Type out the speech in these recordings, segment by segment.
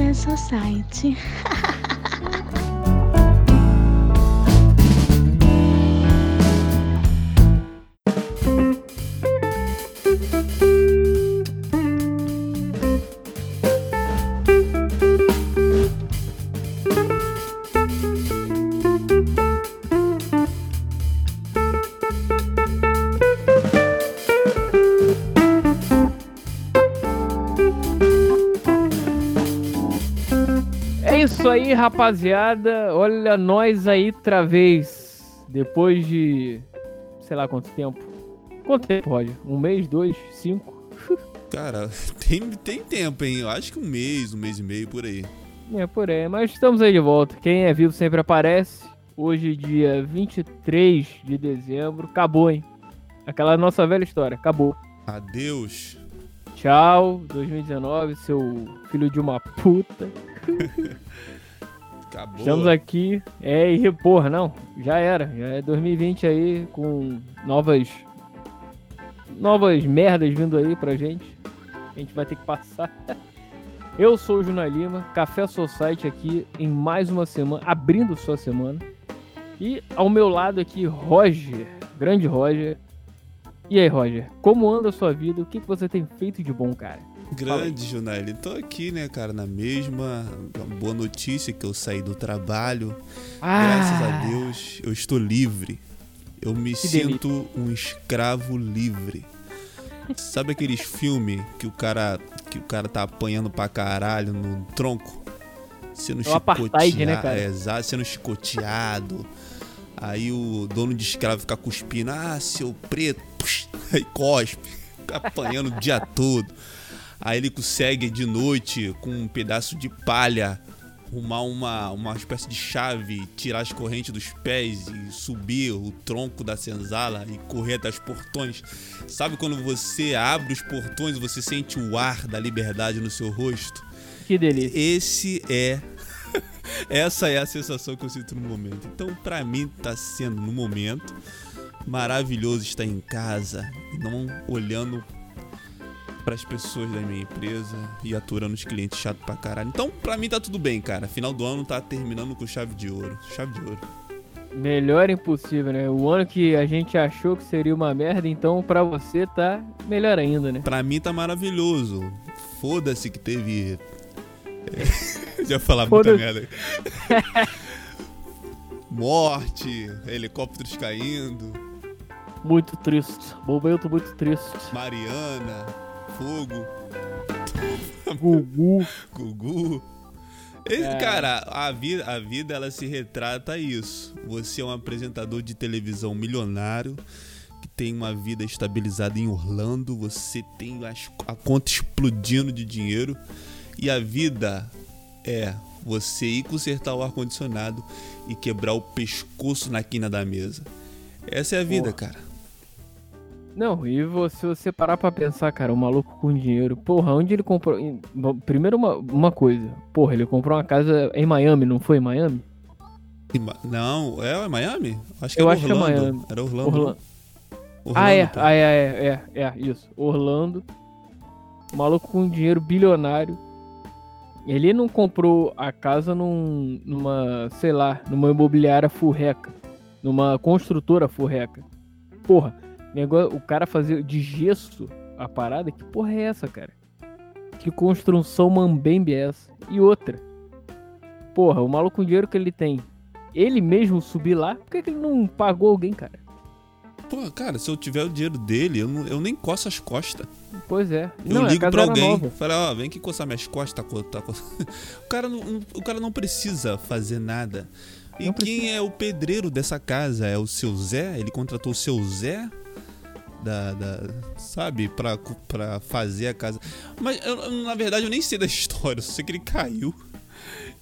Café Society. aí, rapaziada. Olha nós aí outra vez. Depois de. sei lá quanto tempo. Quanto tempo, Roger? Um mês, dois, cinco? Cara, tem, tem tempo, hein? Eu acho que um mês, um mês e meio por aí. É, por aí. Mas estamos aí de volta. Quem é vivo sempre aparece. Hoje, dia 23 de dezembro. Acabou, hein? Aquela nossa velha história. Acabou. Adeus. Tchau, 2019, seu filho de uma puta. Acabou. Estamos aqui. É, e porra, não. Já era. Já é 2020 aí com novas. Novas merdas vindo aí pra gente. A gente vai ter que passar. Eu sou o Juna Lima, Café Society aqui em mais uma semana, abrindo sua semana. E ao meu lado aqui, Roger, grande Roger. E aí, Roger, como anda a sua vida? O que, que você tem feito de bom, cara? Grande, Junelli. Tô aqui, né, cara, na mesma. Boa notícia que eu saí do trabalho. Graças a Deus, eu estou livre. Eu me Ah. Que sinto um escravo livre. Sabe aqueles filmes que o cara que o cara tá apanhando pra caralho no tronco? Sendo É né, chicoteado, cara? é, exato, sendo chicoteado. Aí o dono de escravo fica cuspindo, ah, seu preto, aí cospe, fica apanhando o dia todo. Aí ele consegue de noite, com um pedaço de palha, arrumar uma, uma espécie de chave, tirar as correntes dos pés e subir o tronco da senzala e correr até os portões. Sabe quando você abre os portões e você sente o ar da liberdade no seu rosto? Que delícia. Esse é. Essa é a sensação que eu sinto no momento. Então, pra mim, tá sendo no momento maravilhoso estar em casa não olhando para as pessoas da minha empresa e aturando os clientes chato pra caralho. Então, pra mim tá tudo bem, cara. Final do ano tá terminando com chave de ouro. Chave de ouro. Melhor impossível, né? O ano que a gente achou que seria uma merda, então pra você tá melhor ainda, né? Pra mim tá maravilhoso. Foda-se que teve. É... Já falar muita merda. Morte, helicópteros caindo, Muito triste. Momento muito triste. Mariana, fogo, Gugu. Gugu. Esse, É. Cara, a vida, a vida ela se retrata a isso. Você é um apresentador de televisão milionário que tem uma vida estabilizada em Orlando, você tem as- a conta explodindo de dinheiro e a vida é você ir consertar o ar-condicionado e quebrar o pescoço na quina da mesa. Essa é a vida, Porra. cara. Não, e você, você parar pra pensar, cara, o maluco com dinheiro. Porra, onde ele comprou. Primeiro, uma, uma coisa. Porra, ele comprou uma casa em Miami, não foi em Miami? Não, é Eu Miami? Acho que acho era que é Orlando. Miami. Era Orlando. Orlando. Orlando, ah, é, pô. ah, é, é, é, é, isso. Orlando. O maluco com dinheiro bilionário. Ele não comprou a casa num, numa, sei lá, numa imobiliária furreca. Numa construtora furreca. Porra, negócio, o cara fazer de gesso a parada, que porra é essa, cara? Que construção mambembe é essa? E outra. Porra, o maluco com o dinheiro que ele tem. Ele mesmo subir lá, por que, que ele não pagou alguém, cara? Pô, cara, se eu tiver o dinheiro dele, eu, não- eu nem coço as costas. Pois é. Eu não, a ligo pra alguém, falo, ó, vem aqui coçar minhas costas. Tá, co- tá, co- o, cara não, não- o cara não precisa fazer nada. E Não quem precisa. é o pedreiro dessa casa? É o seu Zé? Ele contratou o seu Zé? Da, da- sabe, pra, pra fazer a casa. Mas eu- na verdade eu nem sei da história, só sei que ele caiu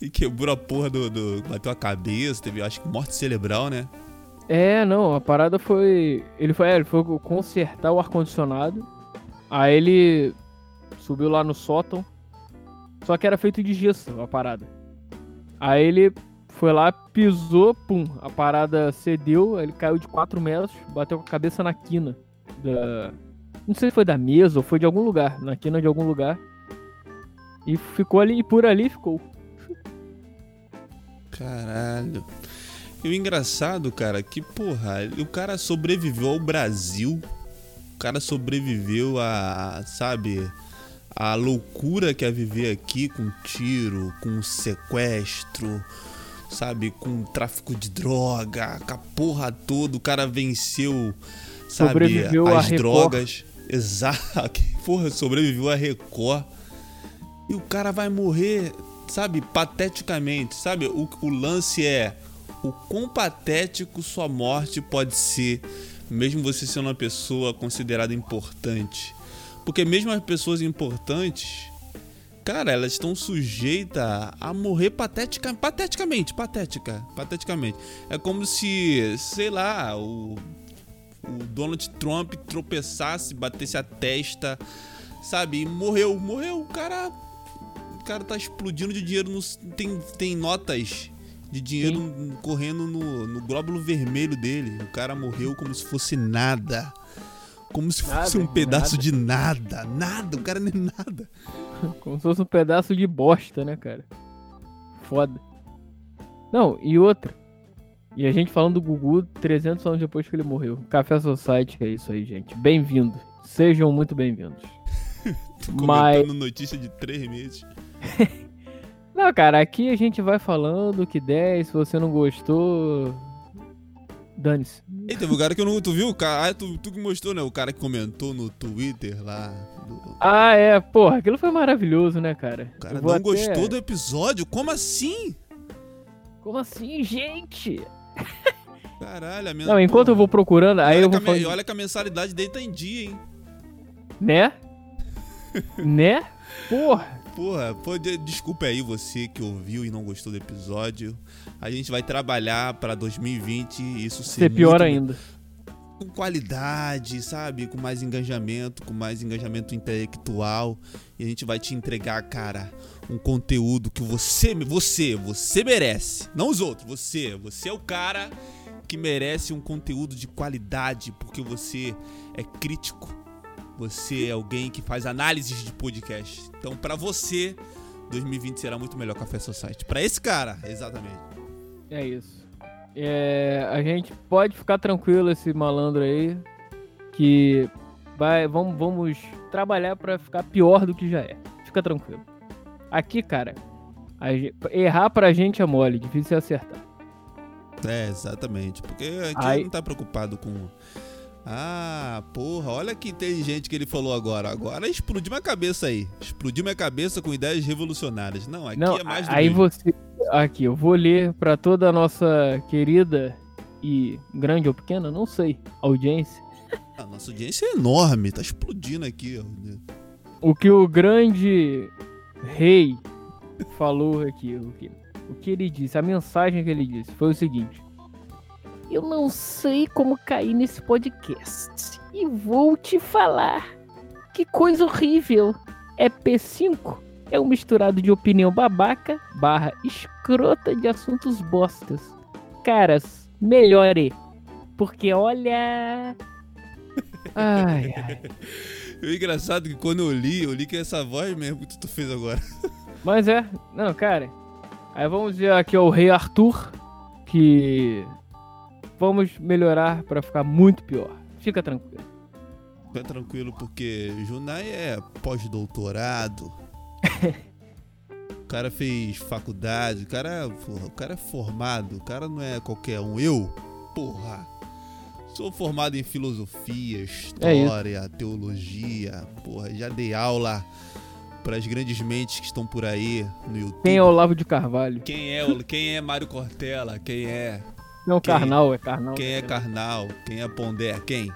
e quebrou a porra do. do- bateu a cabeça, teve acho que morte cerebral, né? É, não, a parada foi. Ele foi, é, ele foi consertar o ar-condicionado. Aí ele subiu lá no sótão. Só que era feito de gesso a parada. Aí ele foi lá, pisou, pum, a parada cedeu, ele caiu de 4 metros, bateu com a cabeça na quina da. Não sei se foi da mesa ou foi de algum lugar, na quina de algum lugar. E ficou ali, e por ali ficou. Caralho. E o engraçado, cara, que porra, o cara sobreviveu ao Brasil. O cara sobreviveu a, sabe, a loucura que é viver aqui com tiro, com sequestro, sabe, com tráfico de droga, com a porra toda. O cara venceu, sabe, Sobreviveu as Record. drogas. Exato. Porra, sobreviveu a Record. E o cara vai morrer, sabe, pateticamente, sabe? O, o lance é o quão patético sua morte pode ser, mesmo você sendo uma pessoa considerada importante. Porque mesmo as pessoas importantes, cara, elas estão sujeitas a morrer patética, pateticamente, patética, pateticamente. É como se, sei lá, o, o Donald Trump tropeçasse, batesse a testa, sabe, e morreu, morreu, o cara o cara tá explodindo de dinheiro nos, tem tem notas de dinheiro correndo no, no glóbulo vermelho dele. O cara morreu como se fosse nada. Como se Nada, fosse um pedaço nada. de nada. Nada, o cara nem nada. Como se fosse um pedaço de bosta, né, cara? Foda. Não, e outra. E a gente falando do Gugu 300 anos depois que ele morreu. Café Society é isso aí, gente. Bem-vindo. Sejam muito bem-vindos. Mas- notícia de três meses. Não, cara, aqui a gente vai falando que der. e Se você não gostou, dane-se. E teve um cara que eu não. Tu viu? cara- Ah, tu, tu que mostrou, né? O cara que comentou no Twitter lá. do- Ah, é, porra, aquilo foi maravilhoso, né, cara? O cara não até- gostou do episódio? Como assim? Como assim, gente? Caralho, a minha. Não, enquanto eu vou procurando, aí eu vou falando. Olha que a mensalidade dele tá em dia, hein? Né? né? Porra. Porra, pô, de- desculpa aí você que ouviu e não gostou do episódio. A gente vai trabalhar pra 2020 e isso ser, Ser pior muito ainda. com qualidade, sabe? Com mais engajamento, com mais engajamento intelectual. E a gente vai te entregar, cara, um conteúdo que você, você, você merece. Não os outros, você. Você é o cara que merece um conteúdo de qualidade, porque você é crítico. Você é alguém que faz análises de podcast. Então, pra você, 2020 será muito melhor Café Society. Pra esse cara, exatamente. É isso. É, a gente pode ficar tranquilo esse malandro aí que vai vamos, vamos trabalhar pra ficar pior do que já é. Fica tranquilo. Aqui, cara, a ge- errar pra gente é mole, difícil é acertar. É, exatamente. Porque aqui Aí- não tá preocupado com. Ah, porra, olha que inteligente que ele falou agora. Agora explodiu minha cabeça aí. Explodiu minha cabeça com ideias revolucionárias. Não, aqui Não, é mais do aí mesmo. você aqui, eu vou ler pra toda a nossa querida e grande ou pequena, não sei, audiência, A nossa audiência é enorme, tá explodindo aqui. o que o grande rei falou aqui, o que, o que ele disse, a mensagem que ele disse foi o seguinte: Eu não sei como cair nesse podcast e vou te falar. Que coisa horrível! É P5? É um misturado de opinião babaca barra escrota de assuntos bostas. Caras, melhore. Porque olha. Ai, ai. E o engraçado é que quando eu li, eu li que é essa voz mesmo que tu fez agora. Mas é, não, cara. Aí vamos ver aqui ó, o Rei Arthur, que vamos melhorar pra ficar muito pior. Fica tranquilo. Fica tranquilo, porque Junai é pós-doutorado. o cara fez faculdade, o cara, porra, o cara é formado, o cara não é qualquer um. Eu, porra, sou formado em filosofia, É história, teologia, porra, já dei aula para as grandes mentes que estão por aí no YouTube. Quem é Olavo de Carvalho? Quem é, quem é Mário Cortella? Quem é Não, Quem? Karnal, é Karnal. quem é Karnal? Quem é Pondé? Quem?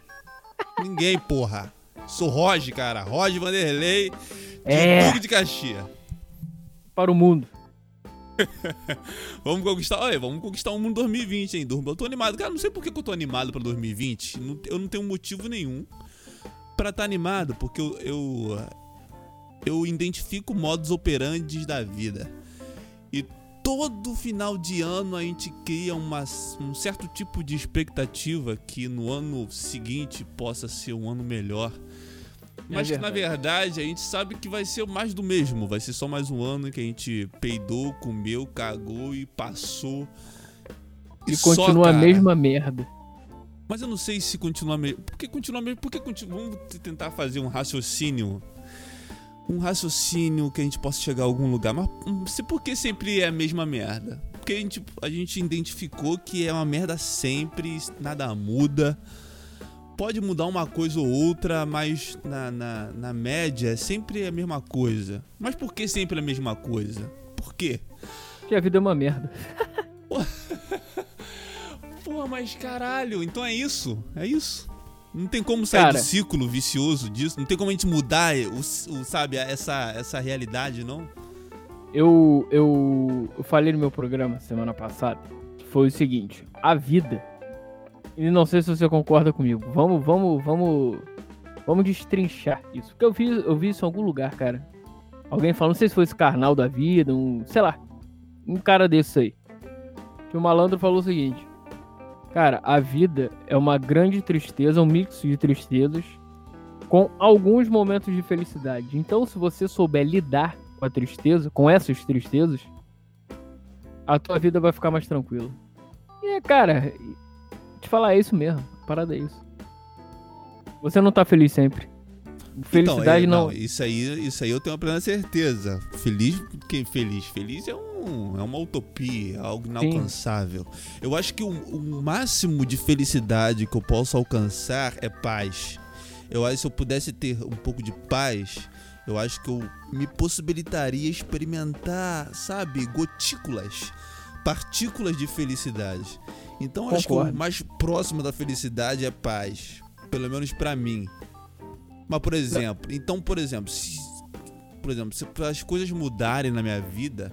Ninguém, porra. Sou Roger, cara. Roger Vanderlei de É. Duque de Caxias. Para o mundo. Vamos conquistar, olha, vamos conquistar o mundo 2020, hein? Eu tô animado. Cara, não sei por que eu tô animado pra 2020. Não- Eu não tenho motivo nenhum pra estar animado, porque eu, eu, eu identifico modos operantes da vida. E todo final de ano a gente cria uma, um certo tipo de expectativa que no ano seguinte possa ser um ano melhor. Mas que na verdade a gente sabe que vai ser mais do mesmo. Vai ser só mais um ano que a gente peidou, comeu, cagou e passou. E, e continua só, a mesma merda. Mas eu não sei se continua mesmo. Por que continua mesmo? Por que continua... Vamos tentar fazer um raciocínio. Um raciocínio que a gente possa chegar a algum lugar. Mas hum, por que sempre é a mesma merda? Porque a gente, a gente identificou que é uma merda sempre, nada muda. Pode mudar uma coisa ou outra, mas na, na, na média é sempre a mesma coisa. Mas por que sempre a mesma coisa? Por quê? Porque a vida é uma merda. Porra, mas caralho, então é isso. É isso. Não tem como sair Cara, do ciclo vicioso disso. Não tem como a gente mudar o, o, sabe, essa, essa realidade, não? Eu, eu, eu falei no meu programa semana passada foi o seguinte: a vida. E não sei se você concorda comigo. Vamos, vamos, vamos. Vamos destrinchar isso. Porque eu vi, eu vi isso em algum lugar, cara. Alguém falando, não sei se foi esse carnal da vida, um. sei lá. Um cara desse aí. Que o malandro falou o seguinte: Cara, a vida é uma grande tristeza, um mix de tristezas, com alguns momentos de felicidade. Então, se você souber lidar com a tristeza, com essas tristezas, a tua vida vai ficar mais tranquila. E, cara, te falar é isso mesmo. A parada é isso. Você não tá feliz sempre. Felicidade então, é, não... não. Isso aí, isso aí eu tenho uma plena certeza. Feliz, quem feliz? Feliz é um é uma utopia, algo inalcançável. Sim. Eu acho que o, o, máximo de felicidade que eu posso alcançar é paz. Eu acho que se eu pudesse ter um pouco de paz, eu acho que eu me possibilitaria experimentar, sabe, gotículas, partículas de felicidade. Então eu acho que o mais próximo da felicidade é paz, pelo menos para mim. Mas por exemplo, então por exemplo, se, por exemplo, se as coisas mudarem na minha vida,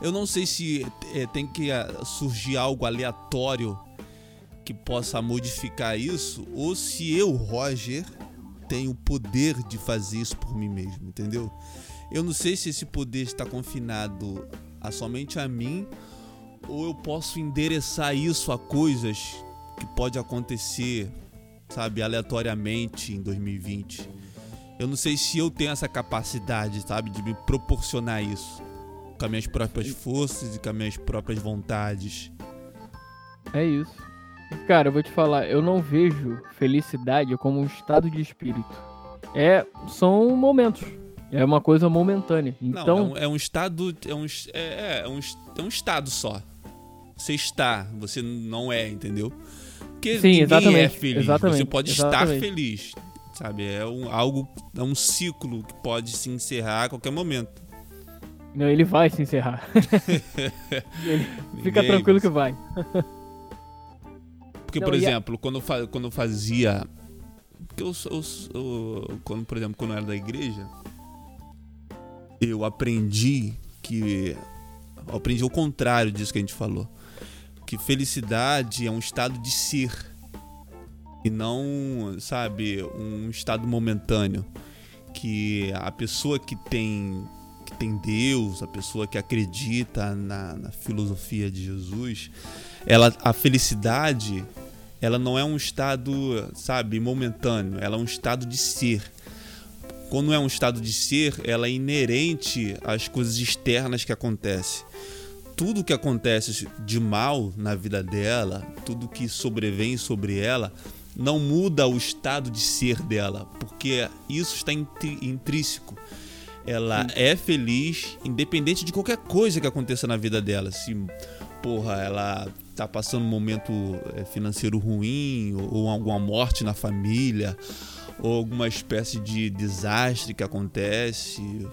eu não sei se é, tem que uh, surgir algo aleatório que possa modificar isso, ou se eu, Roger, tenho o poder de fazer isso por mim mesmo, entendeu? Eu não sei se esse poder está confinado a somente a mim, ou eu posso endereçar isso a coisas que pode acontecer, sabe, aleatoriamente em 2020. Eu não sei se eu tenho essa capacidade, sabe, de me proporcionar isso com as minhas próprias forças e com as minhas próprias vontades. É isso. Cara, eu vou te falar, eu não vejo felicidade como um estado de espírito. É, são momentos. É uma coisa momentânea. Então, não, é, um, é um estado, é um, é, é, é, um, é um estado só. Você está, você não é, entendeu? Porque Sim, ninguém é feliz. Exatamente, você pode exatamente. estar feliz, sabe? É um, algo, é um ciclo que pode se encerrar a qualquer momento. Não, ele vai se encerrar. fica tranquilo que vai. Porque, Não, por exemplo, a... quando, eu, quando eu fazia. Porque eu, eu, eu, quando, por exemplo, quando eu era da igreja, eu aprendi que. Eu aprendi o contrário disso que a gente falou. Que felicidade é um estado de ser. E não, sabe, um estado momentâneo. Que a pessoa que tem que tem Deus, a pessoa que acredita na, na filosofia de Jesus, ela, a felicidade, ela não é um estado, sabe, momentâneo, ela é um estado de ser. Quando é um estado de ser, ela é inerente às coisas externas que acontecem. Tudo que acontece de mal na vida dela, tudo que sobrevém sobre ela, não muda o estado de ser dela, porque isso está intrínseco ela é feliz, independente de qualquer coisa que aconteça na vida dela. Se, porra, ela tá passando um momento é, financeiro ruim, ou, ou alguma morte na família, ou alguma espécie de desastre que acontece.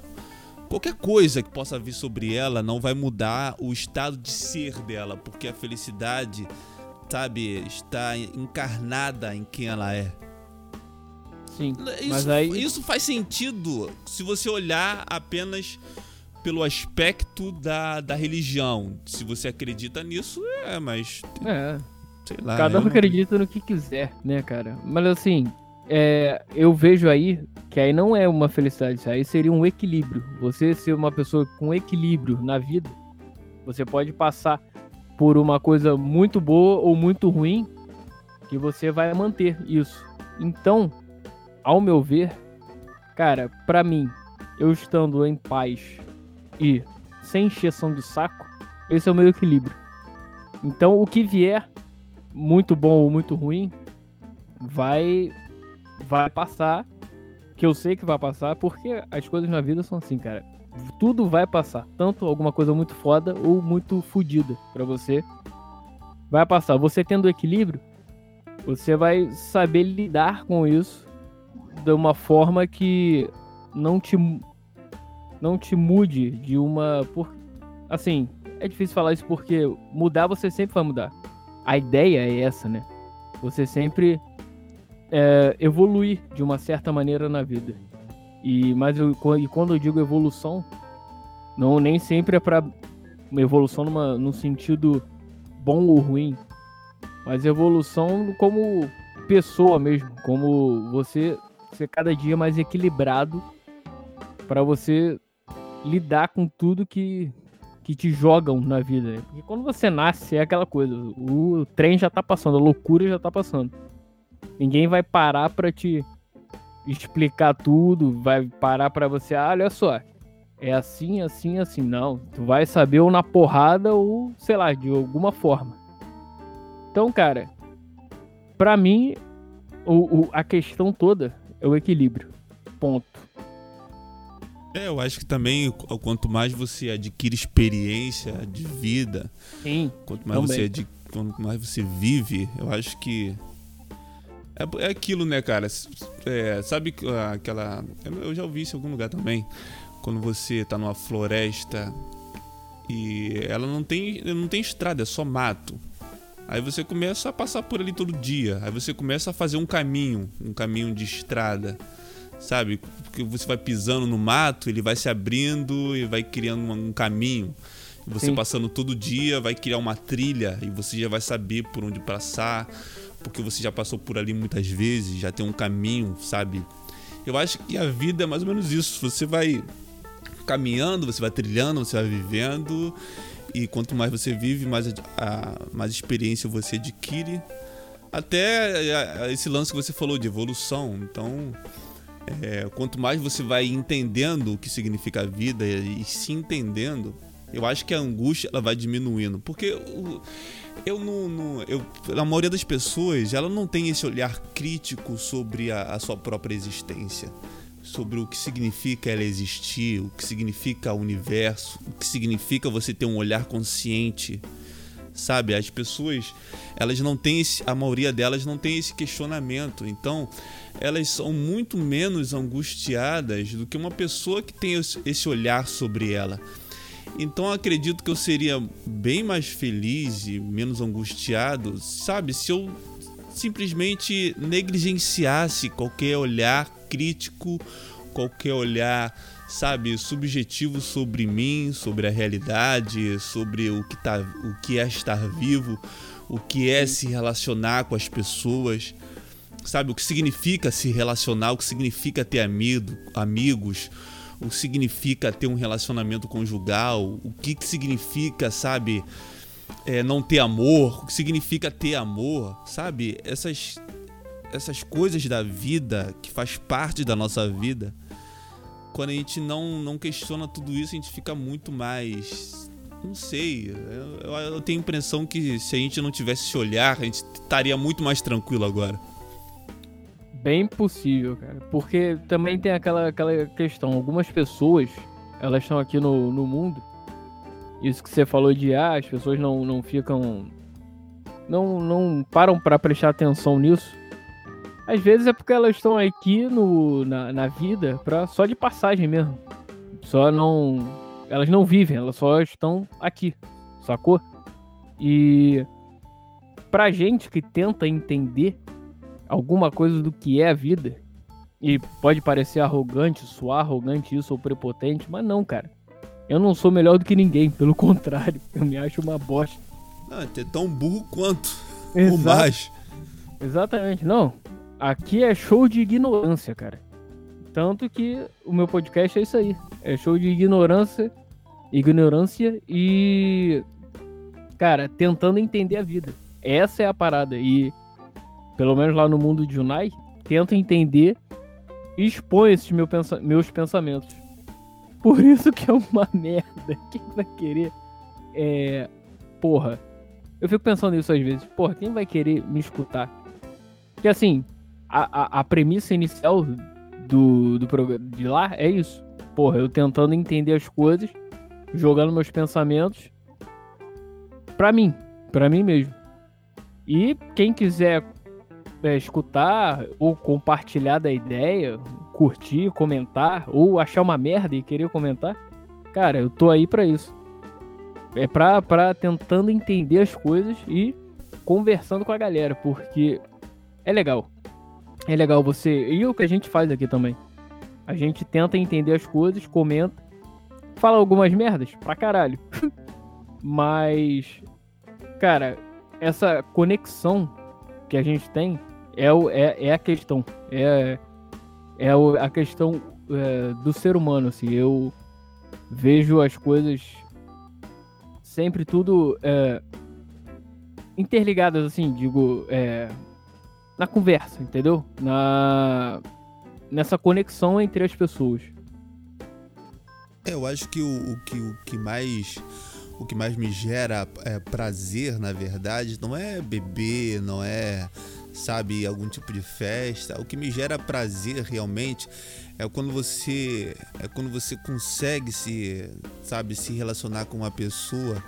Qualquer coisa que possa vir sobre ela não vai mudar o estado de ser dela, porque a felicidade, sabe, está encarnada em quem ela é. Sim. Isso, mas aí... isso faz sentido se você olhar apenas pelo aspecto da, da religião. Se você acredita nisso, é, mas. É. Sei lá. Cada um não... acredita no que quiser, né, cara? Mas assim, é, eu vejo aí que aí não é uma felicidade, aí seria um equilíbrio. Você ser uma pessoa com equilíbrio na vida, você pode passar por uma coisa muito boa ou muito ruim, que você vai manter isso. Então, ao meu ver, cara, para mim, eu estando em paz e sem encheção de saco, esse é o meu equilíbrio. Então, o que vier, muito bom ou muito ruim, vai vai passar, que eu sei que vai passar, porque as coisas na vida são assim, cara. Tudo vai passar, tanto alguma coisa muito foda ou muito fodida para você. Vai passar. Você tendo equilíbrio, você vai saber lidar com isso de uma forma que não te não te mude de uma por assim, é difícil falar isso porque mudar você sempre vai mudar. A ideia é essa, né? Você sempre é, evoluir de uma certa maneira na vida. E mas eu, e quando eu digo evolução, não nem sempre é para uma evolução numa, num sentido bom ou ruim, mas evolução como pessoa mesmo, como você ser cada dia mais equilibrado para você lidar com tudo que que te jogam na vida. Né? Porque quando você nasce é aquela coisa, o trem já tá passando, a loucura já tá passando. Ninguém vai parar para te explicar tudo, vai parar para você, ah, olha só, é assim, assim, assim. Não, tu vai saber ou na porrada ou, sei lá, de alguma forma. Então, cara, para mim, o, o, a questão toda é o equilíbrio. Ponto. É, eu acho que também quanto mais você adquire experiência de vida, Sim, quanto mais você adquire, quanto mais você vive, eu acho que é, é aquilo, né, cara? É, sabe aquela. Eu já ouvi isso em algum lugar também. Quando você tá numa floresta e ela não tem, não tem estrada, é só mato. Aí você começa a passar por ali todo dia. Aí você começa a fazer um caminho, um caminho de estrada. Sabe? Porque você vai pisando no mato, ele vai se abrindo e vai criando um caminho. Você Sim. passando todo dia vai criar uma trilha e você já vai saber por onde passar porque você já passou por ali muitas vezes, já tem um caminho, sabe? Eu acho que a vida é mais ou menos isso. Você vai caminhando, você vai trilhando, você vai vivendo. E quanto mais você vive, mais, a, mais experiência você adquire. Até esse lance que você falou de evolução. Então, é, quanto mais você vai entendendo o que significa a vida e, e se entendendo, eu acho que a angústia ela vai diminuindo. Porque o, eu não, não, eu, a maioria das pessoas, ela não tem esse olhar crítico sobre a, a sua própria existência, sobre o que significa ela existir, o que significa o universo, o que significa você ter um olhar consciente, sabe? As pessoas, elas não têm esse, a maioria delas não tem esse questionamento, então elas são muito menos angustiadas do que uma pessoa que tem esse olhar sobre ela. Então acredito que eu seria bem mais feliz e menos angustiado, sabe, se eu simplesmente negligenciasse qualquer olhar crítico, qualquer olhar, sabe, subjetivo sobre mim, sobre a realidade, sobre o que, tá, o que é estar vivo, o que é se relacionar com as pessoas, sabe, o que significa se relacionar, o que significa ter amigo, amigos o que significa ter um relacionamento conjugal, o que, que significa, sabe, é, não ter amor, o que significa ter amor, sabe? Essas, essas coisas da vida que faz parte da nossa vida. Quando a gente não, não questiona tudo isso, a gente fica muito mais. Não sei. Eu, eu tenho a impressão que se a gente não tivesse esse olhar, a gente estaria muito mais tranquilo agora. Bem possível, cara. Porque também tem aquela, aquela questão. Algumas pessoas, elas estão aqui no, no mundo. Isso que você falou de ah, as pessoas não, não ficam. Não, não param para prestar atenção nisso. Às vezes é porque elas estão aqui no, na, na vida pra, só de passagem mesmo. Só não. Elas não vivem, elas só estão aqui. Sacou? E pra gente que tenta entender alguma coisa do que é a vida. E pode parecer arrogante, soar arrogante isso ou prepotente, mas não, cara. Eu não sou melhor do que ninguém, pelo contrário, eu me acho uma bosta. Não, é tão burro quanto. Exato. Ou mais. Exatamente, não. Aqui é show de ignorância, cara. Tanto que o meu podcast é isso aí. É show de ignorância, ignorância e cara, tentando entender a vida. Essa é a parada e pelo menos lá no mundo de Junai, tenta entender e exponho esses meu pensa meus pensamentos. Por isso que é uma merda. Quem vai querer. É. Porra. Eu fico pensando nisso às vezes. Porra, quem vai querer me escutar? Porque assim, a, a, premissa inicial do, do programa de lá é isso. Porra, eu tentando entender as coisas, jogando meus pensamentos pra mim. Pra mim mesmo. E quem quiser é, escutar ou compartilhar da ideia, curtir, comentar, ou achar uma merda e querer comentar, cara, eu tô aí para isso. É pra, pra tentando entender as coisas e conversando com a galera, porque é legal. É legal você. E o que a gente faz aqui também. A gente tenta entender as coisas, comenta, fala algumas merdas pra caralho. Mas, cara, essa conexão que a gente tem é, o, é, é a questão. É, é o, a questão é, do ser humano, assim. Eu vejo as coisas sempre tudo é, interligadas, assim, digo, é, na conversa, entendeu? Na, nessa conexão entre as pessoas. É, eu acho que o, o, que, o que mais o que mais me gera é, prazer, na verdade, não é beber, não é sabe, algum tipo de festa. O que me gera prazer realmente é quando você é quando você consegue se, sabe, se relacionar com uma pessoa,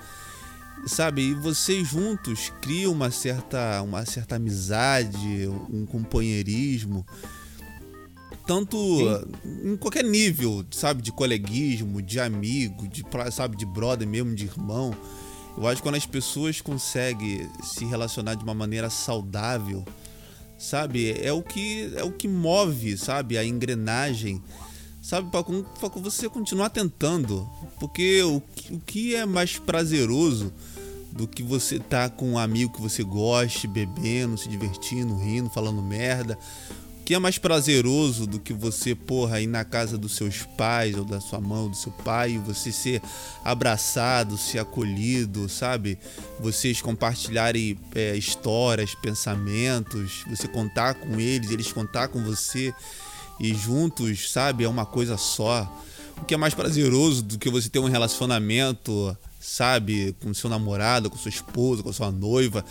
sabe, e vocês juntos criam uma certa uma certa amizade, um companheirismo tanto Sim. em qualquer nível, sabe, de coleguismo, de amigo, de sabe, de brother mesmo, de irmão. Eu acho que quando as pessoas conseguem se relacionar de uma maneira saudável, sabe, é o que é o que move, sabe, a engrenagem, sabe, para você continuar tentando, porque o, o que é mais prazeroso do que você tá com um amigo que você goste, bebendo, se divertindo, rindo, falando merda, que é mais prazeroso do que você, porra, ir na casa dos seus pais, ou da sua mãe, ou do seu pai, e você ser abraçado, ser acolhido, sabe? Vocês compartilharem é, histórias, pensamentos, você contar com eles, eles contar com você, e juntos, sabe? É uma coisa só. O que é mais prazeroso do que você ter um relacionamento sabe, com seu namorado, com sua esposa, com sua noiva,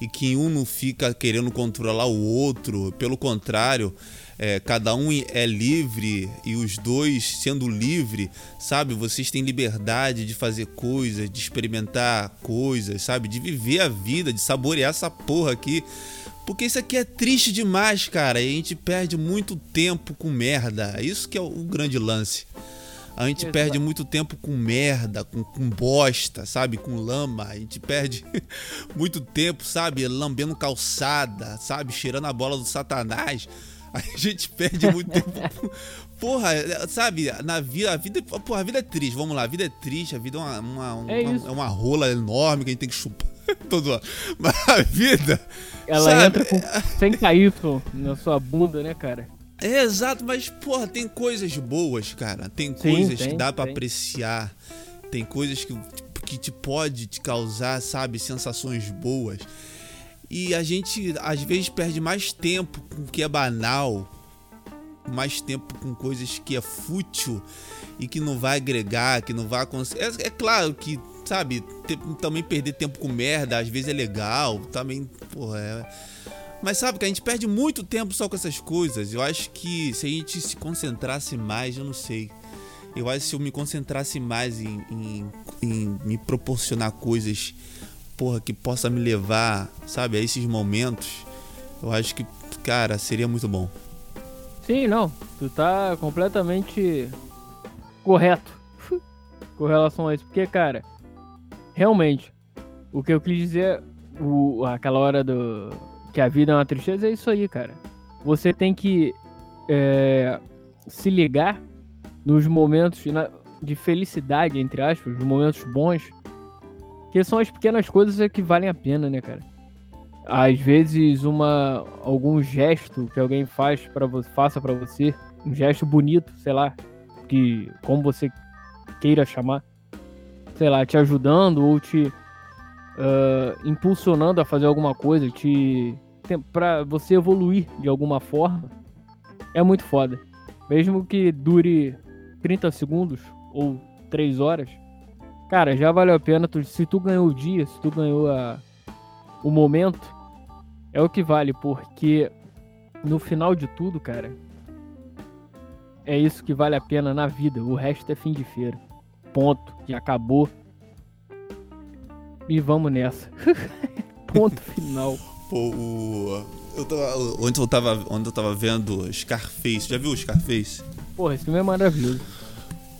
e que um não fica querendo controlar o outro, pelo contrário, é, cada um é livre e os dois sendo livre, sabe, vocês têm liberdade de fazer coisas, de experimentar coisas, sabe, de viver a vida, de saborear essa porra aqui. Porque isso aqui é triste demais, cara. E a gente perde muito tempo com merda. Isso que é o grande lance. A gente Exato. perde muito tempo com merda, com, com bosta, sabe? Com lama. A gente perde muito tempo, sabe? Lambendo calçada, sabe? Cheirando a bola do satanás. A gente perde muito tempo. Porra, sabe, na vida, a vida, porra, a vida é triste, vamos lá, a vida é triste, a vida é uma, uma, uma é, uma, é uma rola enorme que a gente tem que chupar todo Mas a vida. Ela sabe, entra com sem cair na sua bunda, né, cara? É, exato, mas, porra, tem coisas boas, cara. Tem coisas tem, que dá para apreciar. Tem coisas que, que te pode te causar, sabe, sensações boas. E a gente, às vezes, perde mais tempo com o que é banal, mais tempo com coisas que é fútil e que não vai agregar, que não vai acontecer. É, é claro que, sabe, também perder tempo com merda às vezes é legal, também, porra, é mas sabe que a gente perde muito tempo só com essas coisas. Eu acho que se a gente se concentrasse mais, eu não sei. Eu acho que se eu me concentrasse mais em, em, em me proporcionar coisas, porra, que possa me levar, sabe, a esses momentos, eu acho que, cara, seria muito bom. Sim, não. Tu tá completamente correto com relação a isso. Porque, cara, realmente, o que eu quis dizer, o, aquela hora do que a vida é uma tristeza, é isso aí, cara. Você tem que é, se ligar nos momentos de felicidade, entre aspas, nos momentos bons, que são as pequenas coisas que valem a pena, né, cara? Às vezes uma algum gesto que alguém faz para faça para você, um gesto bonito, sei lá, que como você queira chamar, sei lá, te ajudando ou te uh, impulsionando a fazer alguma coisa, te para você evoluir de alguma forma, é muito foda. mesmo que dure 30 segundos ou 3 horas, cara, já valeu a pena. Tu, se tu ganhou o dia, se tu ganhou a, o momento, é o que vale, porque no final de tudo, cara, é isso que vale a pena na vida. O resto é fim de feira. Ponto. Já acabou. E vamos nessa. Ponto final. Pô, o. Eu tava, ontem, eu tava, ontem eu tava vendo Scarface. Já viu Scarface? Porra, esse filme é maravilhoso.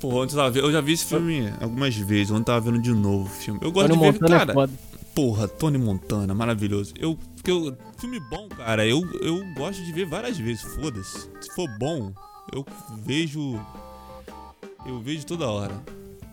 Pô, ontem eu, tava, eu já vi esse filme algumas vezes. Ontem eu tava vendo de novo o filme. Eu gosto Tony de ver, Montana é cara. foda. porra, Tony Montana, maravilhoso. Eu, porque eu, filme bom, cara. Eu, eu gosto de ver várias vezes. Foda-se. Se for bom, eu vejo. Eu vejo toda hora.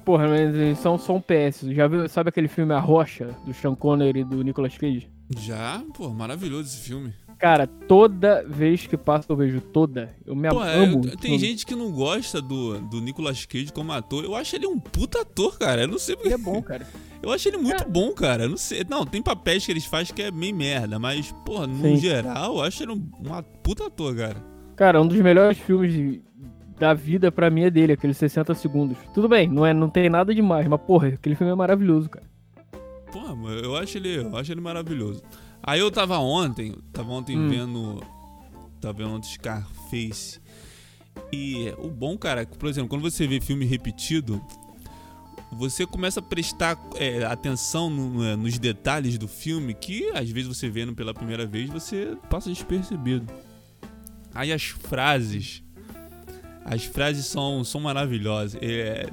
Porra, mas são só um PS. Já viu, sabe aquele filme A Rocha, do Sean Connery e do Nicolas Cage? Já, pô, maravilhoso esse filme. Cara, toda vez que passa eu vejo toda. Eu me Pô, é, amo. tem gente que não gosta do, do Nicolas Cage como ator. Eu acho ele um puta ator, cara. Eu não sei porque. Ele é bom, cara. Eu acho ele muito É. bom, cara. Eu não sei. Não, tem papéis que eles fazem que é meio merda, mas, porra, no Sim. geral, eu acho ele um, um puta ator, cara. Cara, um dos melhores filmes de- da vida pra mim é dele, aqueles 60 segundos. Tudo bem, não, é, não tem nada demais, mas porra, aquele filme é maravilhoso, cara. Pô, mano, eu acho ele, eu acho ele maravilhoso. Aí eu tava ontem, tava ontem Hum. vendo, tava vendo Scarface. E o bom, cara, é que, por exemplo, quando você vê filme repetido, você começa a prestar é, atenção no- é, nos detalhes do filme que às vezes você vendo pela primeira vez você passa despercebido. Aí as frases, as frases são, são maravilhosas. É,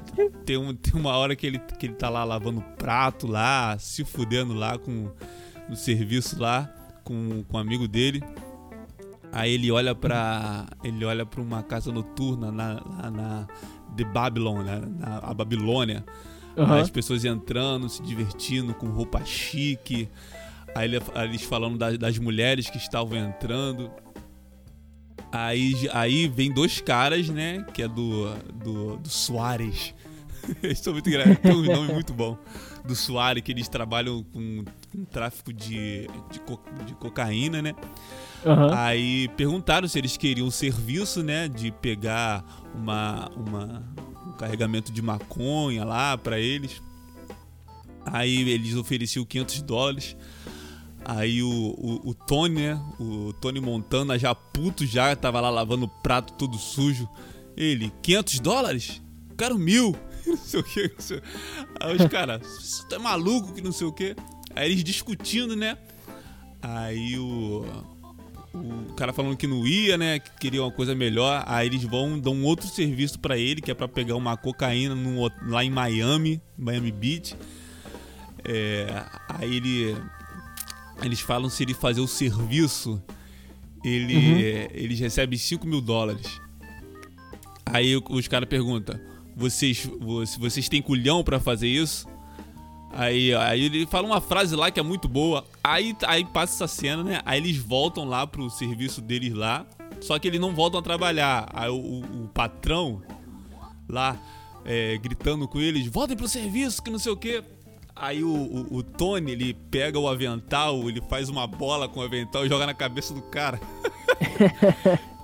tem, um- tem uma hora que ele, que ele tá lá lavando prato lá, se fudendo lá com no serviço lá com, com um amigo dele. Aí ele olha pra. ele olha para uma casa noturna na, lá na The Babylon, né, na a Babilônia. Aham. As pessoas entrando, se divertindo com roupa chique. Aí ele- aí eles falando das, das mulheres que estavam entrando. Aí, aí vem dois caras, né? Que é do, do, do Soares. Eles são muito engraçados. Tem um nome muito bom. Do Soares, que eles trabalham com, com tráfico de, de, co- de cocaína, né? Aham. Aí perguntaram se eles queriam o serviço, né, de pegar uma, uma um carregamento de maconha lá pra eles. Aí eles ofereciam 500 dólares. Aí o, o, o Tony, né, o Tony Montana já puto já, tava lá lavando o prato todo sujo. Ele, 500 dólares? Quero mil. Não sei o que. Sei. Aí os caras, você tá maluco que não sei o que. Aí eles discutindo, né. Aí o, o cara falando que não ia, né? Que queria uma coisa melhor. Aí eles vão, dão um outro serviço pra ele, que é pra pegar uma cocaína hot- lá em Miami, Miami Beach. É, aí ele, eles falam se ele fazer o serviço, ele, Uhum. é, eles recebem 5 mil dólares. Aí os caras perguntam: vocês, vo- vocês têm culhão pra fazer isso? Aí, aí ele fala uma frase lá que é muito boa. Aí, aí passa essa cena, né? Aí eles voltam lá pro serviço deles lá. Só que eles não voltam a trabalhar. Aí o, o- o patrão lá é, gritando com eles: voltem pro serviço, que não sei o quê. Aí o, o- o Tony, ele pega o avental, ele faz uma bola com o avental e joga na cabeça do cara.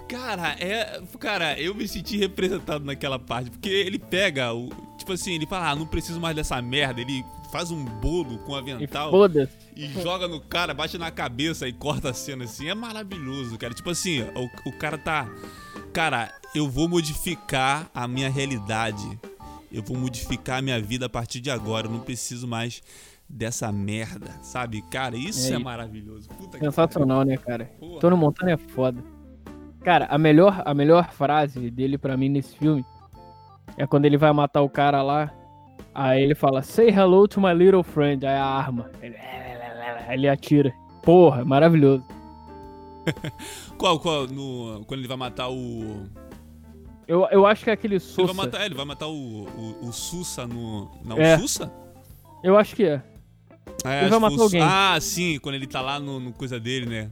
Cara, é. Cara, eu me senti representado naquela parte. Porque ele pega o. Tipo assim, ele fala, ah, não preciso mais dessa merda. Ele faz um bolo com E avental foda-se. e joga no cara, bate na cabeça e corta a cena assim. É maravilhoso, cara. Tipo assim, o, o cara tá. Cara, eu vou modificar a minha realidade. Eu vou modificar a minha vida a partir de agora. Eu não preciso mais dessa merda, sabe? Cara, isso É é, maravilhoso. Puta que Sensacional, né, cara? Porra. Tony Montana é foda. Cara, a melhor, a melhor frase dele pra mim nesse filme é quando ele vai matar o cara lá. Aí ele fala, say hello to my little friend. Aí a arma. Ele, aí ele atira. Porra, maravilhoso. Qual, qual? No, quando ele vai matar o. Eu, eu acho que é aquele Ele vai matar, é, ele vai matar o, o, o Sussa no. Não, É. o Sussa? Eu acho que é. É, Ele vai matar o alguém. Ah, sim, quando ele tá lá no, no coisa dele, né?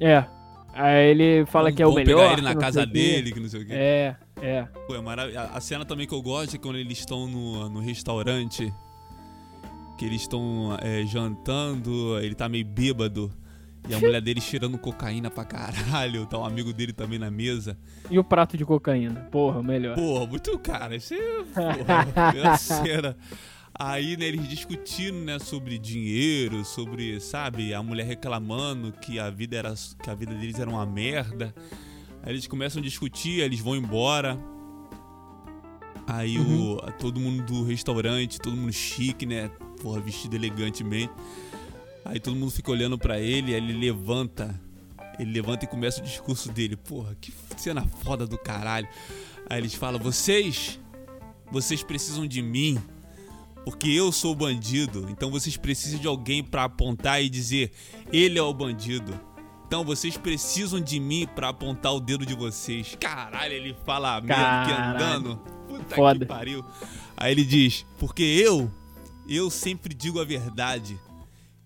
É. Aí ele fala Vão- que é o melhor. pegar ele na casa dele, que não sei o quê. É, é. Pô, é marav- a, a cena também que eu gosto é quando eles estão no, no restaurante, que eles estão é, jantando, ele tá meio bêbado. E a mulher dele cheirando cocaína pra caralho. Tá um amigo dele também na mesa. E o prato de cocaína? Porra, melhor. Porra, muito cara. Isso é. Porra, cena. Aí, né, eles discutindo, né, sobre dinheiro, sobre, sabe, a mulher reclamando que a vida era que a vida deles era uma merda. Aí eles começam a discutir, eles vão embora. Aí uhum. o, todo mundo do restaurante, todo mundo chique, né? Porra, vestido elegantemente. Aí todo mundo fica olhando para ele, aí ele levanta. Ele levanta e começa o discurso dele. Porra, que cena foda do caralho. Aí eles falam: "Vocês, vocês precisam de mim, porque eu sou o bandido. Então vocês precisam de alguém para apontar e dizer: ele é o bandido. Então vocês precisam de mim para apontar o dedo de vocês. Caralho, ele fala mesmo que andando. Puta Foda. que pariu. Aí ele diz: porque eu, eu sempre digo a verdade.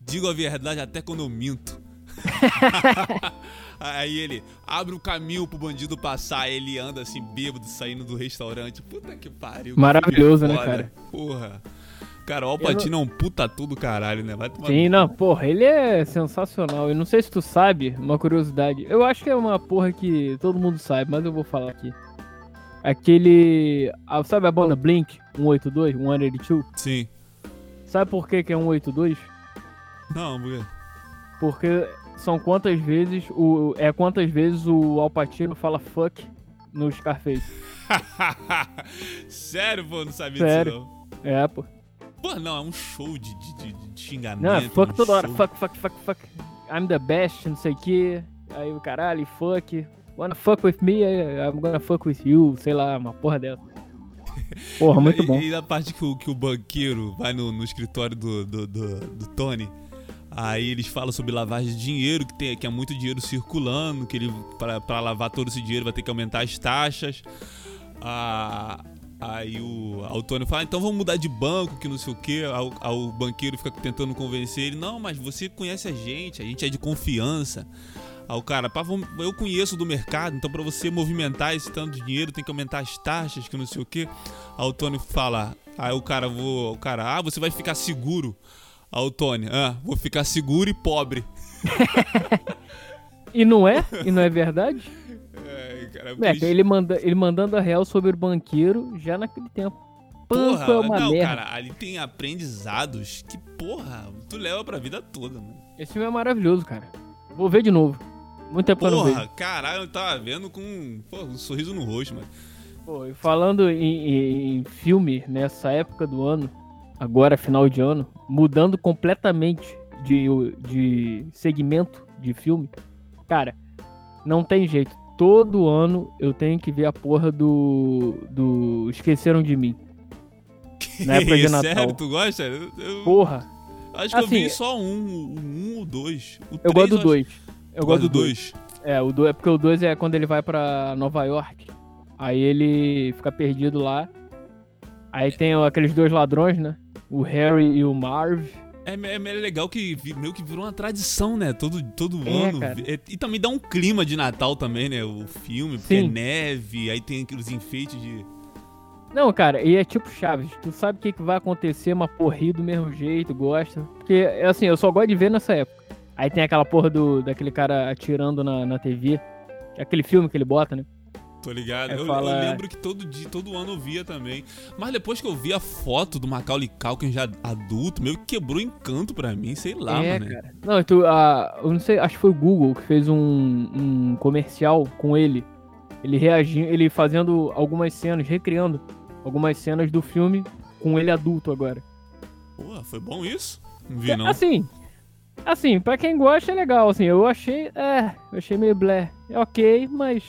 Digo a verdade até quando eu minto. Aí ele abre o caminho pro bandido passar, ele anda assim, bêbado, saindo do restaurante. Puta que pariu. Maravilhoso, né, cara? Porra. Cara, o Alpatino não... é um puta tudo caralho, né? Vai tomar Sim, não, porra, ele é sensacional. Eu não sei se tu sabe, uma curiosidade. Eu acho que é uma porra que todo mundo sabe, mas eu vou falar aqui. Aquele. Sabe a banda Blink 182, 182? Sim. Sabe por que, que é 182? Não, por quê? Porque são quantas vezes o é quantas vezes o Alpatino fala fuck no Scarface. Sério, pô, não sabia Sério. disso não. É, pô. Pô, não, é um show de, de, de xingamento. Não, é fuck um toda hora. show. Fuck, fuck, fuck, fuck. I'm the best, não sei o que. Aí o caralho, fuck. Wanna fuck with me? I'm gonna fuck with you. Sei lá, uma porra dessa. Porra, muito bom. E, e na parte que o, que o banqueiro vai no, no escritório do, do, do, do Tony, Aí eles falam sobre lavagem de dinheiro, que, tem, que é muito dinheiro circulando, que ele para lavar todo esse dinheiro vai ter que aumentar as taxas. Ah, aí o, o Tony fala, então vamos mudar de banco, que não sei o que. Aí, o banqueiro fica tentando convencer ele, não, mas você conhece a gente, a gente é de confiança. Aí o cara, pá, eu conheço do mercado, então para você movimentar esse tanto de dinheiro tem que aumentar as taxas, que não sei o que. Aí o Tony fala, aí o cara, vou, o cara, ah, você vai ficar seguro. Aí o Tony, ah, vou ficar seguro e pobre. e não é? E não é verdade? É, cara, é, ele, manda, ele mandando a real sobre o banqueiro já naquele tempo. Porra, é uma não, merda. cara, ali tem aprendizados que, porra, tu leva pra vida toda, mano. Esse filme é maravilhoso, cara. Vou ver de novo. Muito tempo porra, caralho, eu tava vendo com porra, um sorriso no rosto, mano. Pô, e falando em, em, em filme nessa época do ano, agora final de ano, mudando completamente de, de segmento de filme, cara, não tem jeito. Todo ano eu tenho que ver a porra do. do Esqueceram de Mim. Na época de Natal. Sério, tu gosta? Eu, porra. Acho que assim, eu vi assim, só um, um ou dois. O eu gosto do dois. Eu gosto do dois. É, o do, é porque o dois é quando ele vai pra Nova York. Aí ele fica perdido lá. Aí tem aqueles dois ladrões, né? O Harry e o Marv. É, é, é legal que meio que virou uma tradição, né? Todo, todo é, ano. É, e também dá um clima de Natal também, né? O filme, porque Sim. é neve, aí tem aqueles enfeites de. Não, cara, e é tipo Chaves. Tu sabe o que, que vai acontecer, uma porra do mesmo jeito, gosta. Porque, é assim, eu só gosto de ver nessa época. Aí tem aquela porra do, daquele cara atirando na, na TV. Aquele filme que ele bota, né? Tô ligado. É, eu, fala... eu, lembro que todo dia, todo ano eu via também. Mas depois que eu vi a foto do Macaulay Culkin já adulto, meio que quebrou encanto pra mim, sei lá, é, mano. Cara. Não, tu, uh, eu não sei, acho que foi o Google que fez um, um comercial com ele. Ele reagindo, ele fazendo algumas cenas, recriando algumas cenas do filme com ele adulto agora. Pô, foi bom isso? Não vi, não. Assim, assim, pra quem gosta é legal, assim, eu achei, é, eu achei meio blé. É ok, mas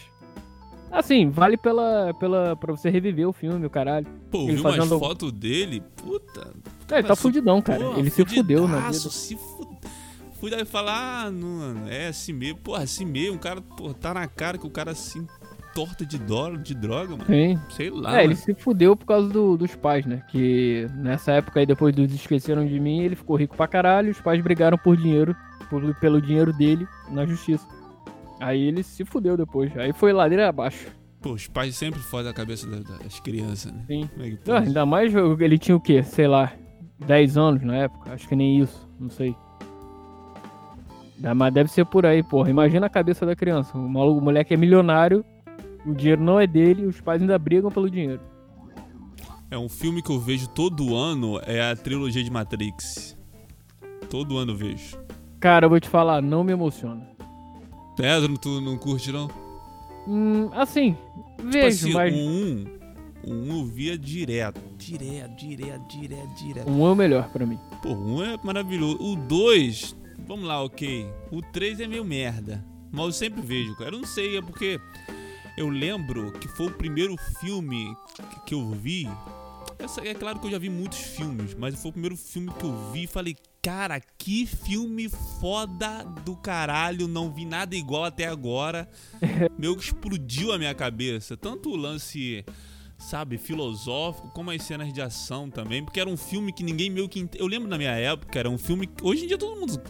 Assim, vale pela, pela, pra você reviver o filme, o caralho. Pô, ele viu umas fotos dele? Puta. É, ele tá fudidão, cara. Porra, ele se fudeu na vida. Se Fui daí falar, ah, não, é assim mesmo. Porra, assim mesmo. O cara, porra, tá na cara que o cara assim, torta de, dólar, de droga, mano. Sim. Sei lá. É, mano. ele se fudeu por causa do, dos pais, né? Que nessa época aí, depois dos Esqueceram de Mim, ele ficou rico pra caralho. Os pais brigaram por dinheiro, por, pelo dinheiro dele na justiça. Aí ele se fudeu depois. Aí foi ladeira abaixo. Pô, os pais sempre fodem a cabeça das crianças, né? Sim. É não, ainda mais ele tinha o quê? Sei lá, 10 anos na época? Acho que nem isso, não sei. Mas deve ser por aí, porra. Imagina a cabeça da criança. O maluco, o moleque é milionário, o dinheiro não é dele, os pais ainda brigam pelo dinheiro. É um filme que eu vejo todo ano, é a trilogia de Matrix. Todo ano eu vejo. Cara, eu vou te falar, não me emociona. Pedro, tu não curte não? Hum, assim, Tipo vejo, assim, mas o 1, o 1 eu via direto. Direto, direto, direto, direto. um é o melhor pra mim. Pô, 1 é maravilhoso. O 2, vamos lá, ok. O 3 é meio merda. Mas eu sempre vejo, cara. Eu não sei, é porque eu lembro que foi o primeiro filme que eu vi. Essa, é claro que eu já vi muitos filmes, mas foi o primeiro filme que eu vi e falei, cara, que filme foda do caralho, não vi nada igual até agora. Meio que explodiu a minha cabeça. Tanto o lance, sabe, filosófico, como as cenas de ação também, porque era um filme que ninguém meio que. Eu lembro na minha época, era um filme que hoje em dia todo mundo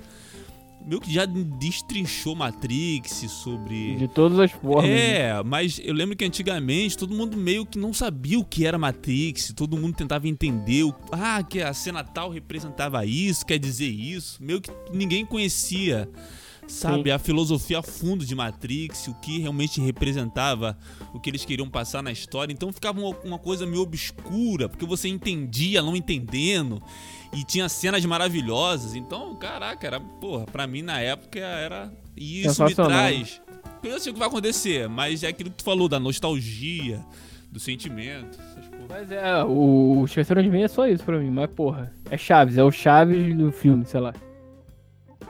meio que já destrinchou Matrix sobre. De todas as formas. né? É, mas eu lembro que antigamente todo mundo meio que não sabia o que era Matrix, todo mundo tentava entender, o, ah, que a cena tal representava isso, quer dizer isso, meio que ninguém conhecia, sabe, Sim. a filosofia a fundo de Matrix, o que realmente representava o que eles queriam passar na história, então ficava uma coisa meio obscura, porque você entendia não entendendo, e tinha cenas maravilhosas, então, caraca, era, porra, pra mim na época era, e isso me traz eu sei o que vai acontecer, mas é aquilo que tu falou, da nostalgia, do sentimento. Essas porra. Mas é, o, o Esqueceram de Mim é só isso pra mim. Mas, porra, é Chaves, é o Chaves do filme, sei lá.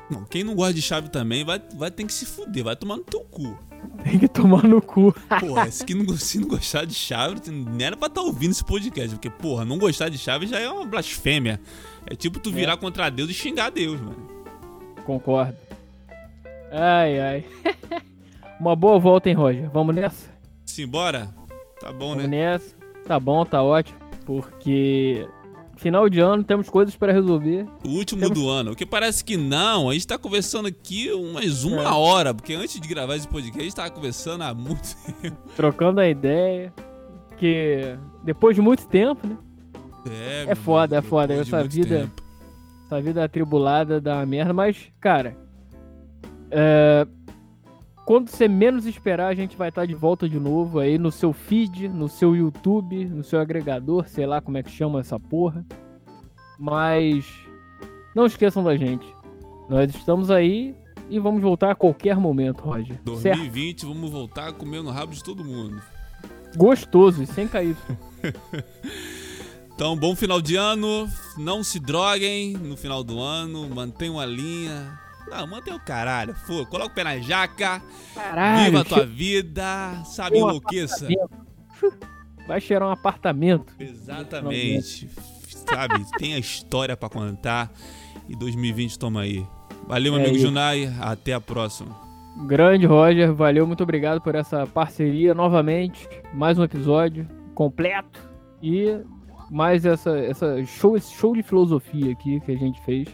Não, quem não gosta de chave também vai, vai ter que se fuder, vai tomar no teu cu. Tem que tomar no cu. Porra, se, que não, se não gostar de chave, nem era pra estar ouvindo esse podcast, porque, porra, não gostar de chave já é uma blasfêmia. É tipo tu virar contra Deus e xingar Deus, mano. Concordo. Ai, ai. Uma boa volta, hein, Roger? Vamos nessa? Simbora? Tá bom, Vamos né? nessa. Tá bom, tá ótimo. Porque final de ano temos coisas pra resolver. O último Temos- do ano. Porque parece que não, a gente tá conversando aqui mais uma É. hora, porque antes de gravar esse podcast, a gente tava conversando há muito tempo. Trocando a ideia. Que depois de muito tempo, né? É, É foda, é foda, essa vida- tempo. Essa vida atribulada dá uma merda, mas, cara. é, Quando você menos esperar, a gente vai estar de volta de novo aí no seu feed, no seu YouTube, no seu agregador, sei lá como é que chama essa porra. Mas não esqueçam da gente. Nós estamos aí e vamos voltar a qualquer momento, Roger. Certo? 2020, vamos voltar a comer no rabo de todo mundo. Gostoso e sem cair. Então, bom final de ano. Não se droguem no final do ano. Mantenham a linha. Não, mantenha o caralho. Pô, coloca o pé na jaca. Caralho, viva a tua vida. Sabe, um enlouqueça. vai cheirar um apartamento. Exatamente. Sabe, tem a história pra contar. E 2020 toma aí. Valeu, É amigo isso. Junai. Até a próxima. Grande Roger, valeu, muito obrigado por essa parceria novamente. Mais um episódio completo e mais essa, essa show, esse show de filosofia aqui que a gente fez.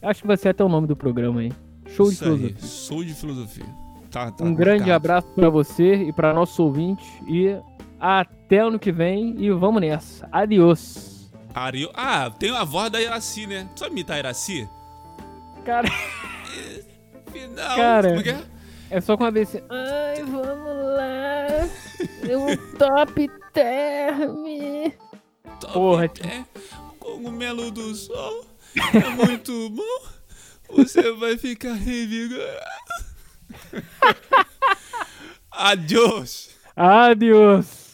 Acho que vai ser até o nome do programa aí. Show de Isso aí. filosofia. Sou de filosofia. Tá, tá Um grande abraço pra você e para nossos ouvintes e até ano que vem e vamos nessa. Adiós. Ario... Ah, tem a voz da Iraci, né? Tu sabe imitar a Iraci? Cara, Final. Cara. Como é é? é só com a vez assim. Ai, vamos lá. O top term. Top Porra. É, cogumelo do sol é muito bom. Você vai ficar revigorado. Adiós. Adiós.